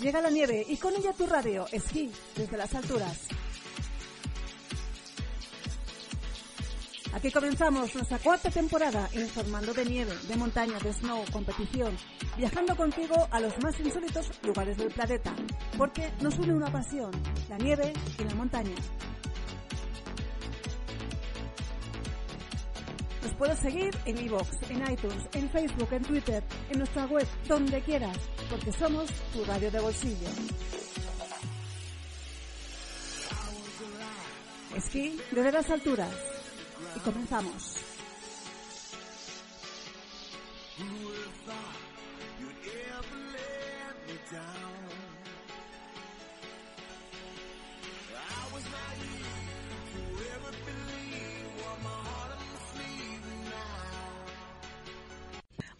Llega la nieve y con ella tu radio, esquí, desde las alturas. Aquí comenzamos nuestra cuarta temporada informando de nieve, de montaña, de snow, competición, viajando contigo a los más insólitos lugares del planeta, porque nos une una pasión, la nieve y la montaña. Nos puedes seguir en iVoox, en iTunes, en Facebook, en Twitter, en nuestra web, donde quieras, porque somos tu radio de bolsillo. Esquí desde las alturas. Y comenzamos.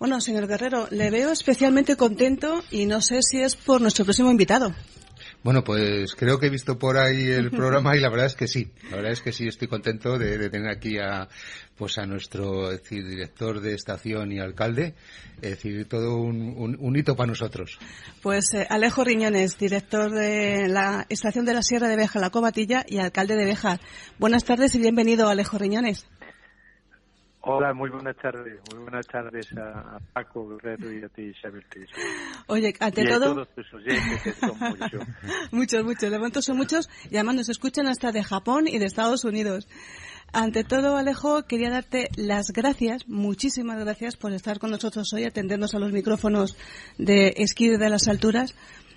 Bueno, señor Guerrero, le veo especialmente contento y no sé si es por nuestro próximo invitado. Bueno, pues creo que he visto por ahí el programa y la verdad es que sí. La verdad es que sí estoy contento de, tener aquí a pues a nuestro decir, director de estación y alcalde, es decir, todo un, hito para nosotros. Pues eh, Alejo Riñones, director de la estación de la Sierra de Beja, La Cobatilla y alcalde de Beja. Buenas tardes y bienvenido, Alejo Riñones. Hola, muy buenas tardes. Muy buenas tardes a, Paco Guerrero y a ti, Isabel Oye, ante y todo... A todos tus oyentes, que son muchos. muchos, muchos. De momento son muchos y además nos escuchan hasta de Japón y de Estados Unidos. Ante todo, Alejo, quería darte las gracias, muchísimas gracias por estar con nosotros hoy, atendernos a los micrófonos de Esquí de las Alturas.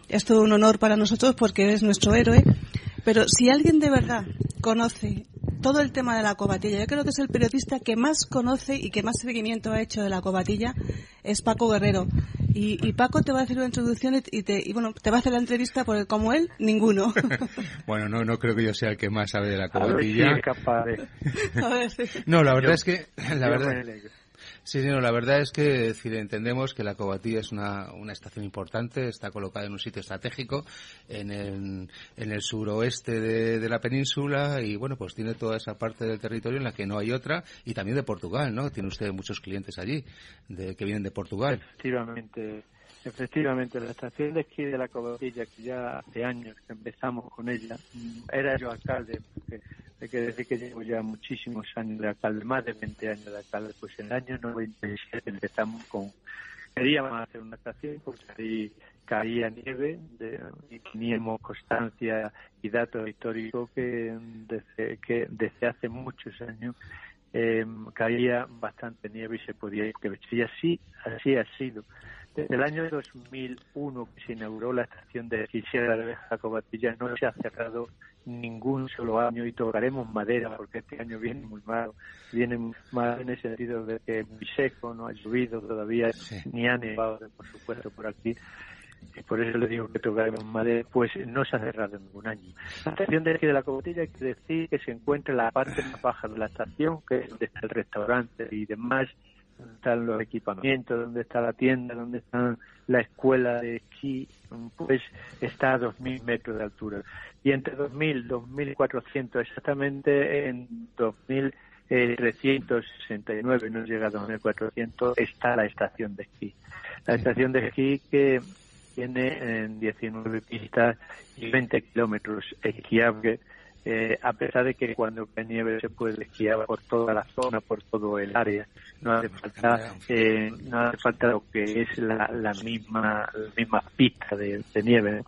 Es todo un honor para nosotros porque eres nuestro héroe. Pero si alguien de verdad conoce todo el tema de la cobatilla. Yo creo que es el periodista que más conoce y que más seguimiento ha hecho de la cobatilla es Paco Guerrero. Y, Paco te va a hacer una introducción y, te, y, bueno, te va a hacer la entrevista porque como él, ninguno. bueno, no, no creo que yo sea el que más sabe de la cobatilla. Si no, la verdad es que, la verdad, Sí, no, la verdad es que decir, entendemos que la Cobatilla es una, una estación importante, está colocada en un sitio estratégico en el, en el suroeste de, de, la península y bueno, pues tiene toda esa parte del territorio en la que no hay otra y también de Portugal, ¿no? Tiene usted muchos clientes allí de, que vienen de Portugal. Efectivamente, Efectivamente, la estación de esquí de la Cobatilla, que ya hace años empezamos con ella, era yo alcalde, porque hay que decir que llevo ya muchísimos años de alcalde, más de 20 años de alcalde, pues en el año 97 empezamos con, queríamos hacer una estación porque ahí caía nieve y teníamos constancia y datos históricos que desde, que desde hace muchos años eh, caía bastante nieve y se podía ir, y así, así ha sido. Desde el año 2001 que se inauguró la estación de Sierra de Beja Cobatilla no se ha cerrado ningún solo año y tocaremos madera porque este año viene muy malo, viene mal en el sentido de que es muy seco, no ha llovido todavía, ni ha nevado, por supuesto, por aquí. Y por eso le digo que tocaremos madera, pues no se ha cerrado ningún año. La estación de aquí de la Cobatilla hay que decir que se encuentra en la parte más baja de la estación, que es donde está el restaurante y demás, donde están los equipamientos, donde está la tienda, donde está la escuela de esquí, pues está a 2.000 metros de altura. Y entre 2.000 y 2.400, exactamente en 2.369, no llega a 2.400, está la estación de esquí. La estación de esquí que tiene en 19 pistas y 20 kilómetros esquiables eh, a pesar de que cuando cae nieve se puede esquiar por toda la zona, por todo el área, no hace falta, eh, no hace falta lo que es la, la misma, la misma pista de, nieve,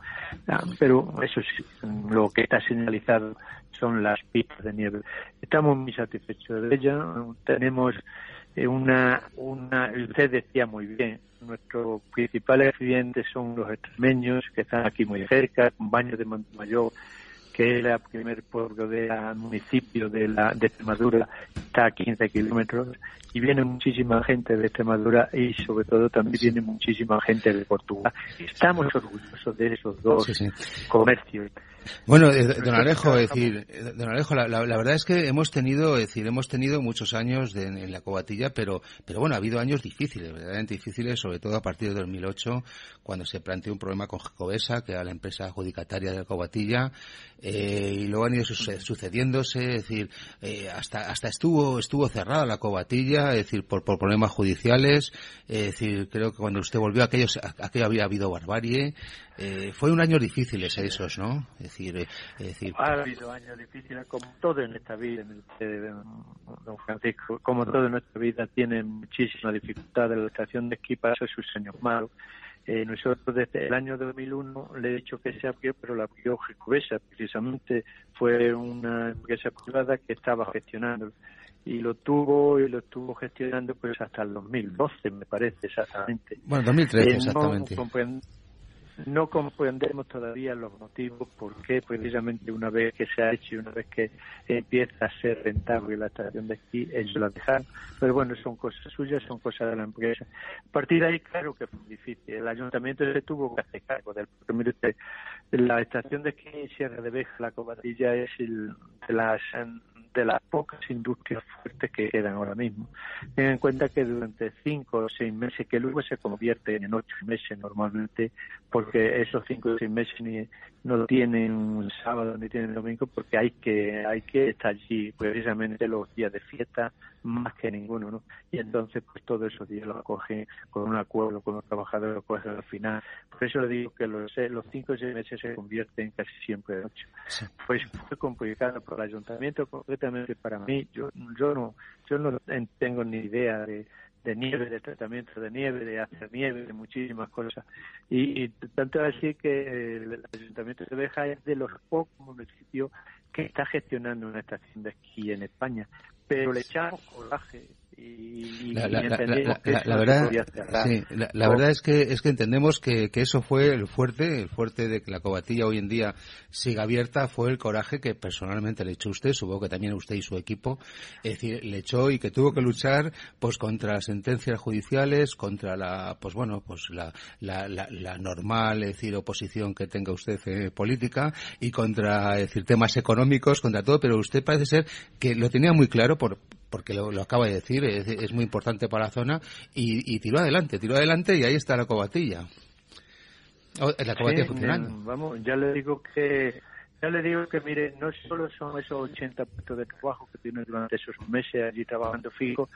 ah, pero eso sí, lo que está señalizado son las pistas de nieve. Estamos muy satisfechos de ella, tenemos eh, una, una, usted decía muy bien, nuestros principales clientes son los extremeños que están aquí muy cerca, con baños de Montemayor que es el primer pueblo del municipio de, la, de Extremadura está a 15 kilómetros y viene muchísima gente de Extremadura y sobre todo también viene muchísima gente de Portugal. Estamos orgullosos de esos dos comercios. Bueno, eh, don Alejo, es decir, eh, don Alejo, la, verdad es que hemos tenido, es decir, hemos tenido muchos años en la cobatilla, pero, pero bueno, ha habido años difíciles, verdaderamente difíciles, sobre todo a partir de 2008, cuando se planteó un problema con Jacobesa, que era la empresa adjudicataria de la cobatilla, eh, y luego han ido sucediéndose, es decir, hasta, hasta estuvo, estuvo cerrada la cobatilla, es decir, por, por problemas judiciales, es decir, creo que cuando usted volvió aquello, aquello había habido barbarie, fue un año difíciles esos, ¿no? Eh, decir, Ha habido años difíciles, como todo en esta vida, don Francisco, como todo en nuestra vida tiene muchísima dificultad. La estación de esquí pasó sus años malos. Eh, nosotros desde el año 2001 le he dicho que se abrió, pero la abrió Gecovesa, precisamente fue una empresa privada que estaba gestionando y lo tuvo y lo estuvo gestionando pues hasta el 2012 me parece exactamente. Bueno, 2013 eh, exactamente no comprendemos todavía los motivos por qué precisamente una vez que se ha hecho y una vez que empieza a ser rentable la estación de esquí, ellos la dejan. Pero bueno, son cosas suyas, son cosas de la empresa. A partir de ahí, claro que fue difícil. El ayuntamiento se tuvo que hacer cargo del porque la estación de esquí en Sierra de Beja, la Cobatilla, es el, de las de las pocas industrias fuertes que quedan ahora mismo. Ten en cuenta que durante cinco o seis meses, que luego se convierte en ocho meses normalmente, porque esos cinco o seis meses ni, no tienen sábado ni tienen domingo, porque hay que hay que estar allí precisamente los días de fiesta más que ninguno, ¿no? Y entonces, pues todos esos días los cogen con un acuerdo con los trabajadores, lo cogen al final. Por eso le digo que los, los cinco o seis meses se convierten casi siempre en ocho. Pues fue complicado por el ayuntamiento, concretamente para mí. Yo, yo no, yo no tengo ni idea de, de nieve, de tratamiento de nieve, de hacer nieve, de muchísimas cosas. Y, tanto así que el Ayuntamiento de Beja es de los pocos municipios que está gestionando una estación de esquí en España pero le echamos coraje la, verdad la, verdad es que es que entendemos que, que, eso fue el fuerte el fuerte de que la cobatilla hoy en día siga abierta fue el coraje que personalmente le echó usted supongo que también usted y su equipo es decir le echó y que tuvo que luchar pues contra sentencias judiciales contra la pues bueno pues la, la, normal es decir oposición que tenga usted eh, política y contra es decir temas económicos contra todo pero usted parece ser que lo tenía muy claro por porque lo, acaba de decir, es, muy importante para la zona, y, tiró adelante, tiró adelante y ahí está la cobatilla. Oh, la cobatilla funcionando. Vamos, ya le digo que ya le digo que, mire, no solo son esos 80 puestos de trabajo que tiene durante esos meses allí trabajando fijo,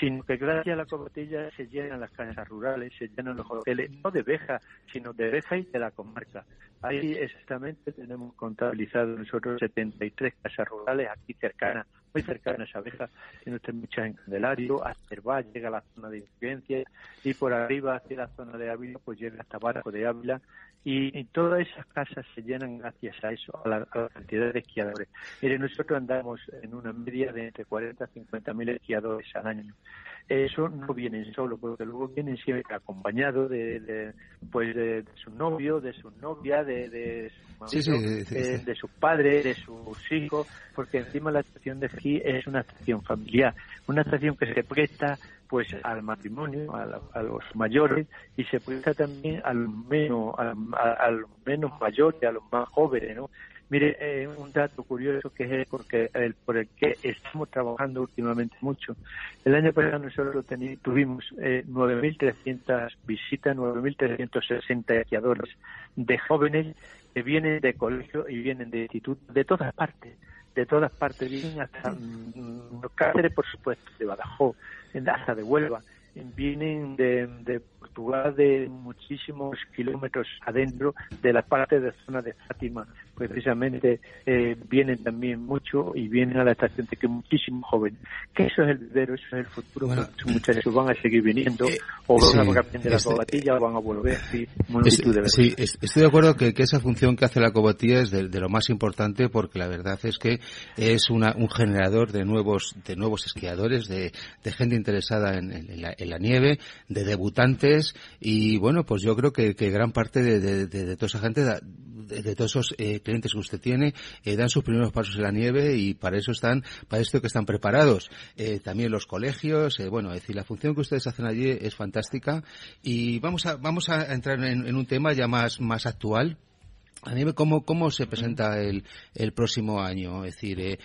sino que gracias a la cobatilla se llenan las casas rurales, se llenan los hoteles, no de Beja, sino de Beja y de la comarca. Ahí exactamente tenemos contabilizado nosotros 73 casas rurales aquí cercanas muy cercanas a Beja, tiene usted muchas en Candelario, a Cervá, llega a la zona de influencia y por arriba hacia la zona de Ávila, pues llega hasta Barco de Ávila y, todas esas casas se llenan gracias a eso, a la, cantidad de esquiadores. Mire, nosotros andamos en una media de entre 40 y 50 mil esquiadores al año. Eso no vienen solo, porque luego vienen siempre acompañados de, pues de, su novio, de su novia, de, de su de, sus padres, de sus hijos, porque encima la estación de esquí es una estación familiar, una estación que se presta pues al matrimonio, a, los mayores y se presta también a los menos, a, a los menos mayores, a los más jóvenes, ¿no? Mire, eh, un dato curioso que es porque el, por el que estamos trabajando últimamente mucho. El año pasado nosotros tuvimos eh, 9.300 visitas, 9.360 esquiadores de jóvenes que vienen de colegio y vienen de instituto, de todas partes, de todas partes, vienen hasta mm, Cáceres, por supuesto, de Badajoz, hasta de Huelva vienen de, de, Portugal de muchísimos kilómetros adentro de la parte de zona de Fátima precisamente eh, vienen también mucho y vienen a la estación de que muchísimos jóvenes que eso es el vivero, eso es el futuro muchos muchachos van a seguir viniendo eh, o van a aprender la este, cobatilla o van a volver sí, de sí, estoy de acuerdo que, que, esa función que hace la cobatilla es de, lo más importante porque la verdad es que es una, un generador de nuevos de nuevos esquiadores de, de gente interesada en, en, la, en, la, nieve de debutantes y bueno pues yo creo que, que gran parte de, de, toda esa gente de, todos esos eh, clientes que usted tiene, eh, dan sus primeros pasos en la nieve y para eso están, para esto que están preparados. Eh, también los colegios, bueno, es decir, la función que ustedes hacen allí es fantástica y vamos a, vamos a entrar en, un tema ya más, más actual. ¿Cómo, ¿Cómo se presenta el, el próximo año? Es decir,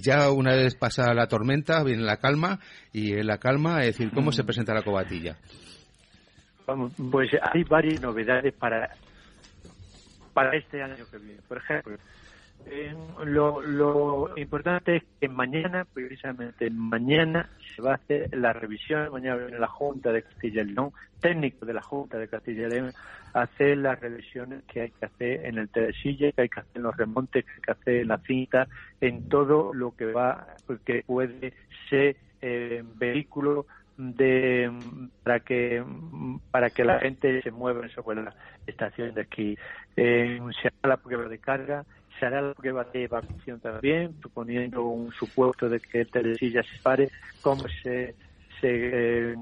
ya una vez pasa la tormenta, viene la calma, y en la calma, es decir, ¿cómo se presenta la cobatilla? Vamos, pues hay varias novedades para para este año que viene. Por ejemplo, lo, lo, importante es que mañana, precisamente mañana, se va a hacer la revisión, mañana en la Junta de Castilla y León, técnico de la Junta de Castilla y León, hacer las revisiones que hay que hacer en el telesilla, que hay que hacer en los remontes, que hay que hacer en la cinta, en todo lo que va, que puede ser eh, vehículo de para que para que la gente se mueva sobre la estación de esquí. Eh, se hará la prueba de carga, se hará la prueba de evacuación también, suponiendo un supuesto de que el telesilla se pare, cómo se, se eh,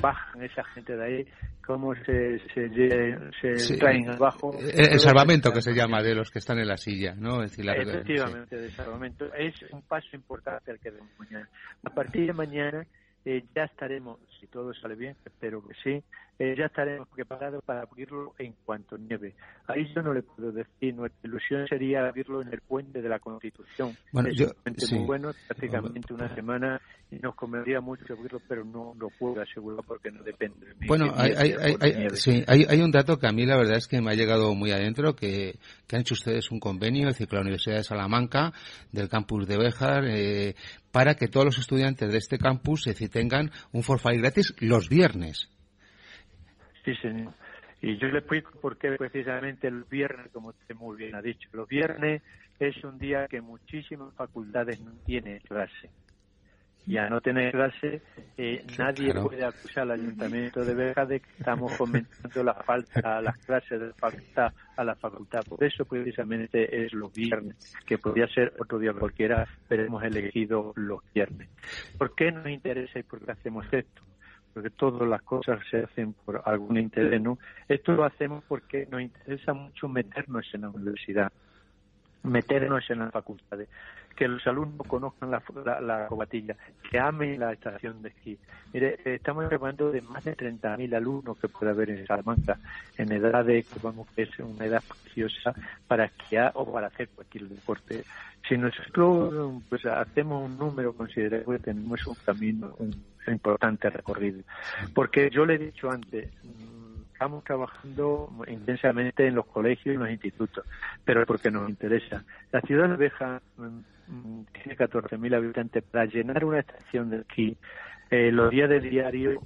bajan esa gente de ahí, cómo se, se, traen abajo. Eh, el, salvamento que se llama de los que están en la silla, ¿no? Es decir, la, Efectivamente, de salvamento. Es un paso importante el que demos mañana. A partir de mañana eh, ya estaremos, si todo sale bien, espero que sí, eh, ya estaremos preparados para abrirlo en cuanto nieve. Ahí yo no le puedo decir, nuestra ilusión sería abrirlo en el puente de la Constitución. Bueno, es muy bueno, prácticamente una semana, y nos convendría mucho abrirlo, pero no lo puedo asegurar porque no depende de mí. Bueno, hay, hay, hay, sí, hay, hay un dato que a mí la verdad es que me ha llegado muy adentro, que, que han hecho ustedes un convenio, es decir, con la Universidad de Salamanca, del campus de Béjar, eh, para que todos los estudiantes de este campus es decir, tengan un forfait los viernes. Sí, señor. Y yo le explico por qué precisamente el viernes, como usted muy bien ha dicho, los viernes es un día que muchísimas facultades no tienen clase. Y a no tener clase, eh, nadie puede acusar al Ayuntamiento de Vega de que estamos fomentando la falta a las clases de facultad a la facultad. Por eso precisamente es los viernes, que podría ser otro día cualquiera, pero hemos elegido los viernes. ¿Por qué nos interesa y por qué hacemos esto? Porque todas las cosas se hacen por algún interés, ¿no? Esto lo hacemos porque nos interesa mucho meternos en la universidad, meternos en las facultades, que los alumnos conozcan la, la, cobatilla, que amen la estación de esquí. Mire, estamos hablando de más de 30.000 alumnos que puede haber en Salamanca, en edad de, vamos, que es una edad preciosa para esquiar o para hacer cualquier deporte. Si nosotros pues, hacemos un número considerable, tenemos un camino, un importante recorrido. Porque yo le he dicho antes, mm, estamos trabajando intensamente en los colegios y en los institutos, pero porque nos interesa. La ciudad de Beja mm, mm, tiene 14.000 habitantes. Para llenar una estación de esquí, eh, los días de diario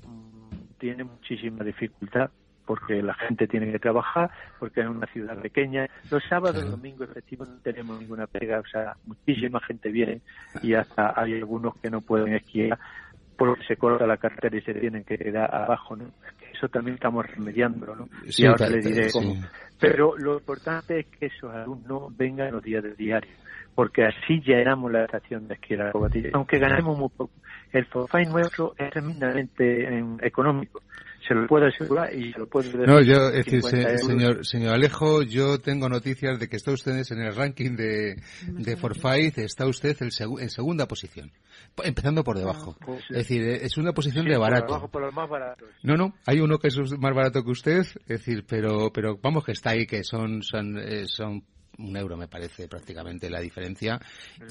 tiene muchísima dificultad porque la gente tiene que trabajar, porque es una ciudad pequeña. Los sábados y domingos efectivos no tenemos ninguna pega, o sea, muchísima gente viene y hasta hay algunos que no pueden esquiar porque se corta la carretera y se tienen que quedar abajo, ¿no? Eso también estamos remediando, ¿no? y ahora le diré cómo. Pero lo importante es que esos alumnos vengan los días del diario, porque así ya éramos la estación de esquí Aunque ganemos muy poco, el forfait nuestro es tremendamente em, económico se lo puedo asegurar y se lo puedo decir. No, yo, es decir, señor, señor Alejo, yo tengo noticias de que está usted en el ranking de, de Forfait, está usted en, segunda posición, empezando por debajo. Ah, pues es decir, es una posición de barato. Por los más baratos. No, no, hay uno que es más barato que usted, es decir, pero, pero vamos que está ahí, que son, son, eh, son un euro me parece prácticamente la diferencia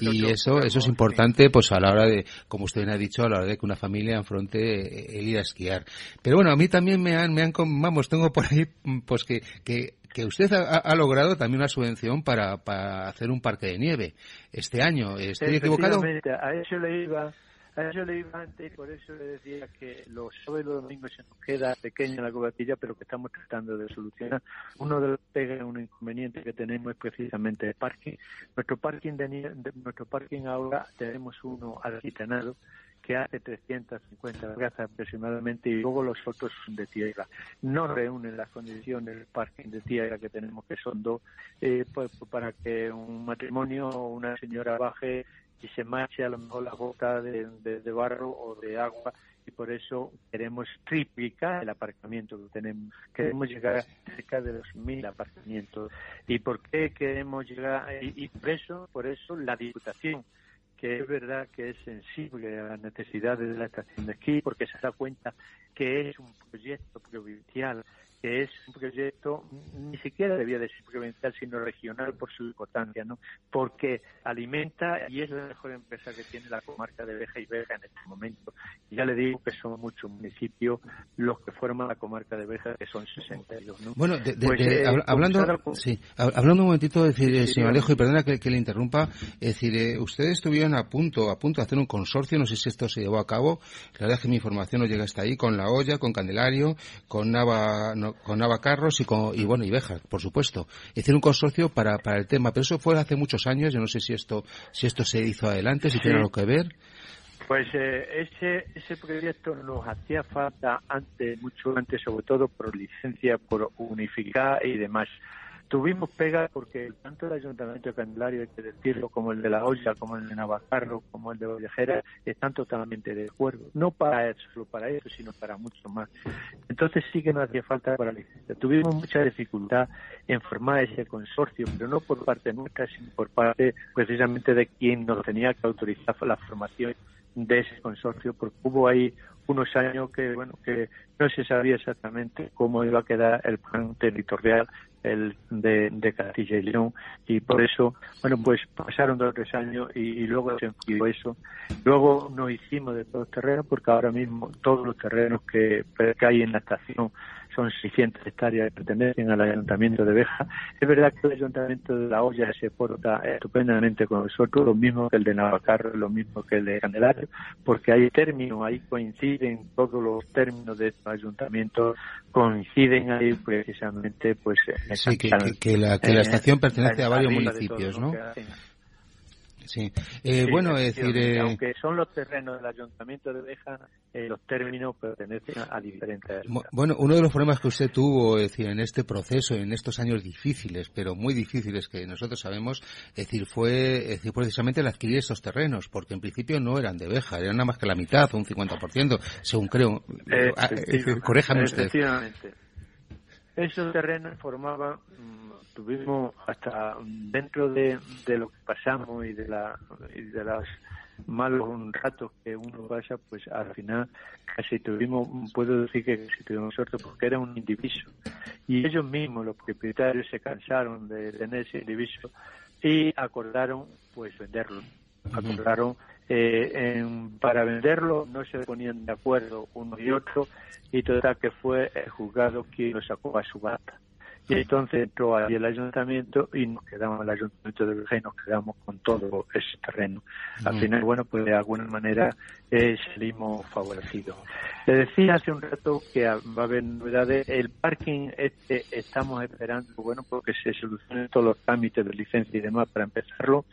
y eso eso es importante pues a la hora de como usted ha dicho a la hora de que una familia enfrente eh, ir a esquiar pero bueno a mí también me han me han vamos tengo por ahí pues que que que usted ha, logrado también una subvención para, para hacer un parque de nieve este año. ¿Estoy equivocado? A eso le iba a eso le iba antes y por eso le decía que los sábados y los domingos se nos queda pequeña la cobertilla, pero que estamos tratando de solucionar. Uno de los pegas, un inconveniente que tenemos es precisamente el parking. Nuestro parking, de, nuestro parking ahora tenemos uno alquitanado que hace 350 plazas aproximadamente y luego los otros son de tierra. No reúnen las condiciones del parking de tierra que tenemos, que son dos, eh, pues, para que un matrimonio o una señora baje y se marche a lo mejor la gota de, barro o de agua y por eso queremos triplicar el aparcamiento que tenemos. Queremos llegar a cerca de los mil aparcamientos. ¿Y por qué queremos llegar? Y, y por eso, por eso la Diputación que es verdad que es sensible a las necesidades de la estación de esquí porque se da cuenta que es un proyecto provincial que es un proyecto ni siquiera debía de ser provincial, sino regional por su importancia, ¿no? Porque alimenta y es la mejor empresa que tiene la comarca de Beja y Beja en este momento. Y ya le digo que son muchos municipios los que forman la comarca de Beja, que son 62, ¿no? Bueno, pues, eh, hablando, sí, hablando un momentito, decir, señor Alejo, y perdona que, le interrumpa, es decir, eh, ustedes estuvieron a punto, a punto de hacer un consorcio, no sé si esto se llevó a cabo, la verdad es que mi información no llega hasta ahí, con La olla, con Candelario, con Nava, con Navacarros y, con, y bueno, y Bejar, por supuesto. Hicieron un consorcio para, para el tema, pero eso fue hace muchos años, yo no sé si esto, si esto se hizo adelante, si tiene algo que ver. Pues eh, ese, ese proyecto nos hacía falta antes, mucho antes, sobre todo por licencia, por unificar y demás. Tuvimos pega porque tanto el Ayuntamiento de Candelario, hay que decirlo, como el de La Olla, como el de Navajarro, como el de Vallejera, están totalmente de acuerdo. No para eso, para eso, sino para mucho más. Entonces sí que nos hacía falta para la. Tuvimos mucha dificultad en formar ese consorcio, pero no por parte nuestra, sino por parte precisamente de quien nos tenía que autorizar la formación de ese consorcio, porque hubo ahí unos años que bueno que no se sabía exactamente cómo iba a quedar el plan territorial el de, de Castilla y León y por eso bueno pues pasaron dos o tres años y, luego se enfrió eso. Luego nos hicimos de todos los terrenos porque ahora mismo todos los terrenos que, que hay en la estación son 600 hectáreas que pertenecen al Ayuntamiento de Beja. Es verdad que el Ayuntamiento de La Olla se porta estupendamente con nosotros, lo mismo que el de Navacarro, lo mismo que el de Candelario, porque hay términos, ahí coinciden todos los términos de estos ayuntamientos, coinciden ahí precisamente pues sí, que, que, la, que la estación pertenece a varios municipios, ¿no? Sí. Eh, bueno, es decir... Eh, aunque son los terrenos del Ayuntamiento de Beja, eh, los términos pertenecen a diferentes... Bueno, uno de los problemas que usted tuvo, es decir, en este proceso, en estos años difíciles, pero muy difíciles que nosotros sabemos, es decir, fue es decir, precisamente el adquirir estos terrenos, porque en principio no eran de Beja, eran nada más que la mitad un 50%, según creo. Ah, corréjame usted. Esos terrenos formaban tuvimos hasta dentro de, lo que pasamos y de, la, y de los malos ratos que uno pasa, pues al final casi tuvimos, puedo decir que casi tuvimos suerte porque era un indiviso. Y ellos mismos, los propietarios, se cansaron de tener ese indiviso y acordaron pues venderlo. Acordaron eh, para venderlo, no se ponían de acuerdo uno y otro y total que fue el juzgado quien lo sacó a su bata. Y entonces entró ahí el ayuntamiento y nos quedamos, el ayuntamiento de Virgen, nos quedamos con todo ese terreno. Al final, bueno, pues de alguna manera eh, salimos favorecidos. Le decía hace un rato que va a haber novedades. El parking este estamos esperando, bueno, porque se solucionen todos los trámites de licencia y demás para empezarlo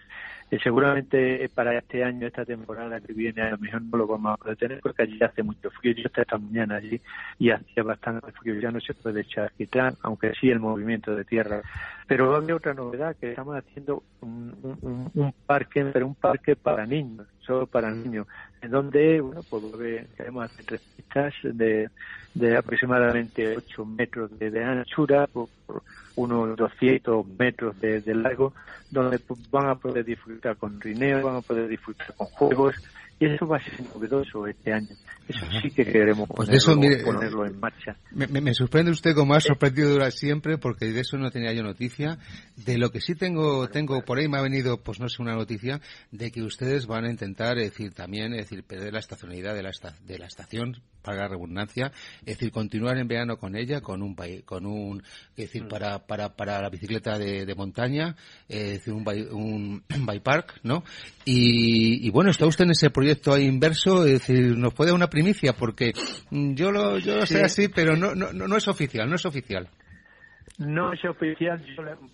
seguramente para este año, esta temporada que viene, a lo mejor no lo vamos a poder tener porque allí hace mucho frío. Yo estaba esta mañana allí y hacía bastante frío, ya no se puede echar quitar, aunque sí el movimiento de tierra. Pero había otra novedad, que estamos haciendo un, un, parque, pero un parque para niños, solo para niños, en donde, bueno, pues queremos hacer pistas de, de aproximadamente 8 metros de, anchura por, unos 200 metros de, largo, donde pues, van a poder disfrutar con rineo, van a poder disfrutar con juegos, y eso va a ser novedoso este año. Eso sí que queremos pues ponerlo, en marcha. Me, sorprende usted como ha sorprendido durante siempre, porque de eso no tenía yo noticia. De lo que sí tengo, tengo por ahí me ha venido, pues no sé, una noticia de que ustedes van a intentar, es decir, también, es decir, perder la estacionalidad de la, de la estación, para la redundancia, es decir, continuar en verano con ella, con un, con un, es decir, para, para, para la bicicleta de, de montaña, es decir, un, un bike park, ¿no? Y, y bueno, está usted en ese proyecto proyecto inverso, es decir, nos puede dar una primicia porque yo lo, yo lo sé así, pero no, no, no es oficial, no es oficial. No es oficial.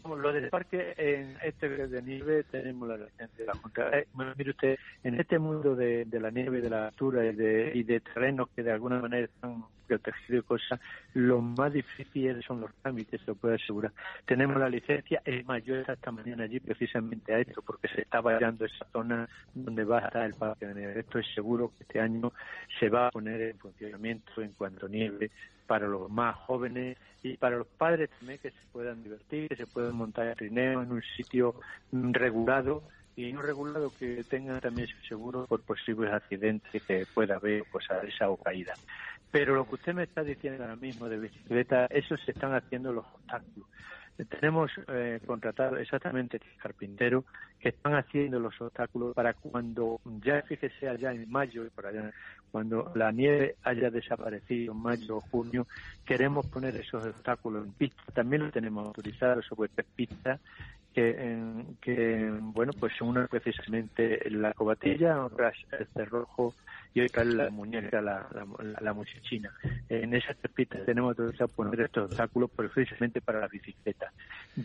lo del parque en este de nieve tenemos la licencia de la Junta. Eh, mire usted, en este mundo de, la nieve, de la altura y de, y de terrenos que de alguna manera están protegidos y cosas, lo más difícil son los trámites, se lo puedo asegurar. Tenemos la licencia, es más, yo esta mañana allí precisamente a esto, porque se está vallando esa zona donde va a estar el parque de nieve. Esto es seguro que este año se va a poner en funcionamiento en cuanto nieve para los más jóvenes y para los padres también que se puedan divertir, que se puedan montar trineo en un sitio regulado y no regulado que tengan también su seguro por posibles accidentes que pueda haber, pues a esa o caída. Pero lo que usted me está diciendo ahora mismo de bicicleta, eso se están haciendo los obstáculos. Tenemos eh, contratado exactamente carpinteros que están haciendo los obstáculos para cuando ya fíjese allá en mayo y por allá, cuando la nieve haya desaparecido en mayo o junio, queremos poner esos obstáculos en pista. También lo tenemos autorizado sobre tres pistas que, que bueno, pues una precisamente la cobatilla, otras el cerrojo y otra la muñeca, la, la, muchachina. En esas tres pistas tenemos que poner estos obstáculos precisamente para la bicicleta.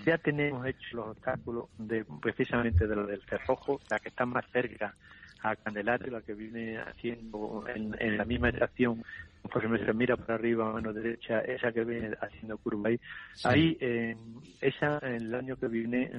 Ya tenemos hechos los obstáculos de precisamente de lo del cerrojo, la que está más cerca a Candelario, la que viene haciendo en, en la misma estación por ejemplo, se mira para arriba, a mano derecha, esa que viene haciendo curva ahí, ahí, eh, esa, el año que viene,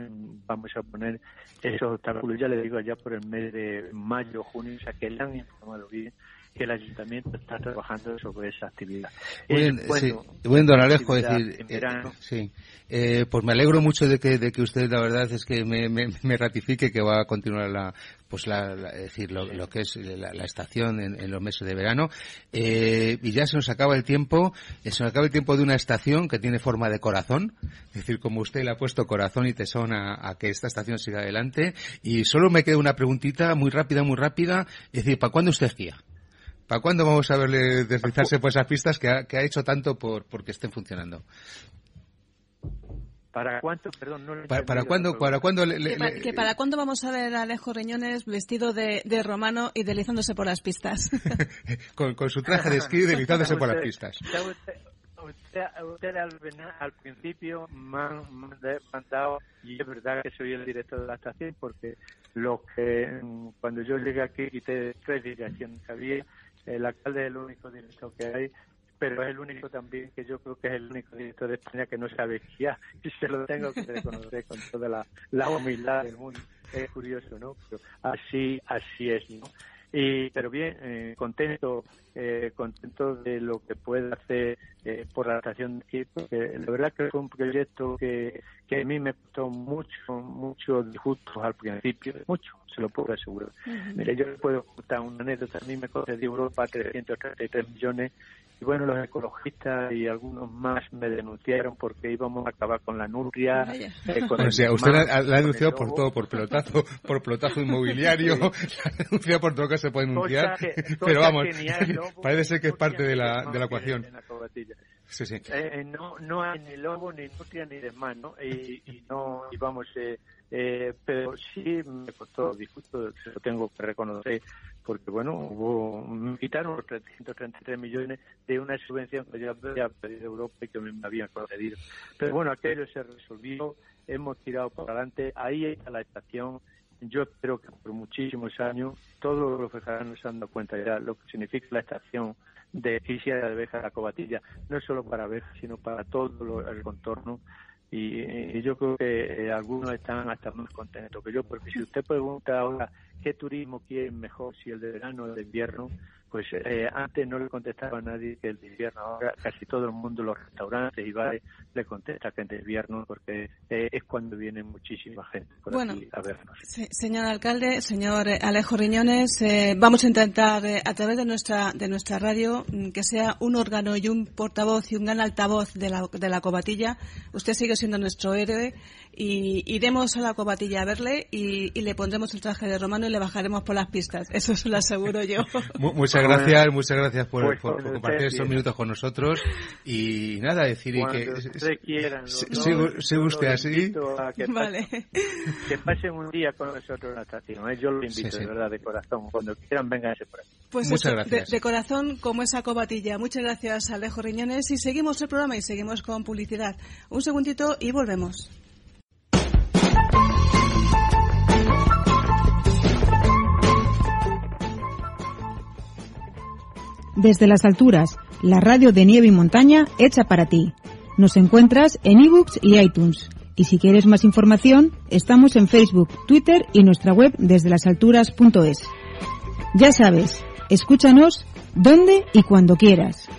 vamos a poner esos obstáculos, ya le digo, allá por el mes de mayo, junio, o sea, que le han informado bien que el ayuntamiento está trabajando sobre esa actividad. Bueno, sí. bueno don Alejo, decir, eh, sí. Eh, pues me alegro mucho de que, de que usted, la verdad, es que me, me, ratifique que va a continuar la, pues la, decir, lo, lo, que es la, estación en, los meses de verano. Eh, y ya se nos acaba el tiempo, se nos acaba el tiempo de una estación que tiene forma de corazón, es decir, como usted le ha puesto corazón y tesón a, a que esta estación siga adelante. Y solo me queda una preguntita muy rápida, muy rápida, es decir, ¿para cuándo usted esquía? ¿Para cuándo vamos a verle deslizarse por esas pistas que ha, que ha hecho tanto por, que estén funcionando? ¿Para cuánto? Perdón, no ¿Para, para cuándo? Para cuándo que, para cuándo vamos a ver a Alejo Reñones vestido de, de romano y deslizándose por las pistas? con, con, su traje de esquí deslizándose por las pistas. Usted, al, al, principio me han mandado, y es verdad que soy el director de la estación, porque lo que cuando yo llegué aquí quité tres direcciones que había el alcalde es el único director que hay, pero es el único también que yo creo que es el único director de España que no sabe guiar y se lo tengo que reconocer con toda la, la humildad del mundo. Es curioso, ¿no? Pero así, así es, ¿no? Y, pero bien, eh, contento, eh, contento de lo que puede hacer eh, por la estación de aquí, porque la verdad que fue un proyecto que, que a mí me costó mucho, mucho disgustos al principio, mucho, se lo puedo asegurar. Mire, yo le puedo contar una anécdota, a mí me costó de Europa 333 millones y bueno, los ecologistas y algunos más me denunciaron porque íbamos a acabar con la nutria. Eh, o sea, usted la, ha denunciado por todo, por pelotazo, por pelotazo inmobiliario, la denuncia por todo que se puede denunciar. pero vamos, parece ser que es parte de la, de la ecuación. Sí, sí. Eh, eh, no, no hay ni lobo, ni nutria, ni demás, ¿no? Y, y no, y vamos, eh, eh, pero sí me costó disgusto, lo tengo que reconocer, porque bueno, hubo, me quitaron los 333 millones de una subvención que ya había pedido Europa y que me habían concedido. Pero bueno, aquello se resolvió, hemos tirado por adelante, ahí está la estación. Yo espero que por muchísimos años todos los vejaranos se han dado cuenta ya lo que significa la estación de Isia de Abeja de la Cobatilla, no solo para abejas, sino para todo el contorno y, yo creo que eh, algunos están hasta más contentos que yo, porque si usted pregunta ahora qué turismo quiere mejor, si el de verano o el de invierno, pues eh, antes no le contestaba a nadie que el de invierno, ahora casi todo el mundo, los restaurantes y bares, le contesta que el de invierno porque eh, es cuando viene muchísima gente por aquí a vernos. señor alcalde, señor Alejo Riñones, eh, vamos a intentar a través de nuestra de nuestra radio mm, que sea un órgano y un portavoz y un gran altavoz de la, de la cobatilla. Usted sigue siendo nuestro héroe y iremos a la cobatilla a verle y, le pondremos el traje de romano y le bajaremos por las pistas. Eso se lo aseguro yo. Muchas gracias, muchas gracias por, pues compartir estos minutos con nosotros y nada, decir y que se usted así. Que, vale. que pasen un día con nosotros en la estación, ¿eh? yo lo invito de verdad de corazón, cuando quieran vengan por aquí. Pues muchas gracias. De, corazón como esa cobatilla. Muchas gracias Alejo Riñones y seguimos el programa y seguimos con publicidad. Un segundito y volvemos. Desde las alturas, la radio de nieve y montaña hecha para ti. Nos encuentras en ebooks y iTunes. Y si quieres más información, estamos en Facebook, Twitter y nuestra web desde lasalturas.es. Ya sabes, escúchanos donde y cuando quieras.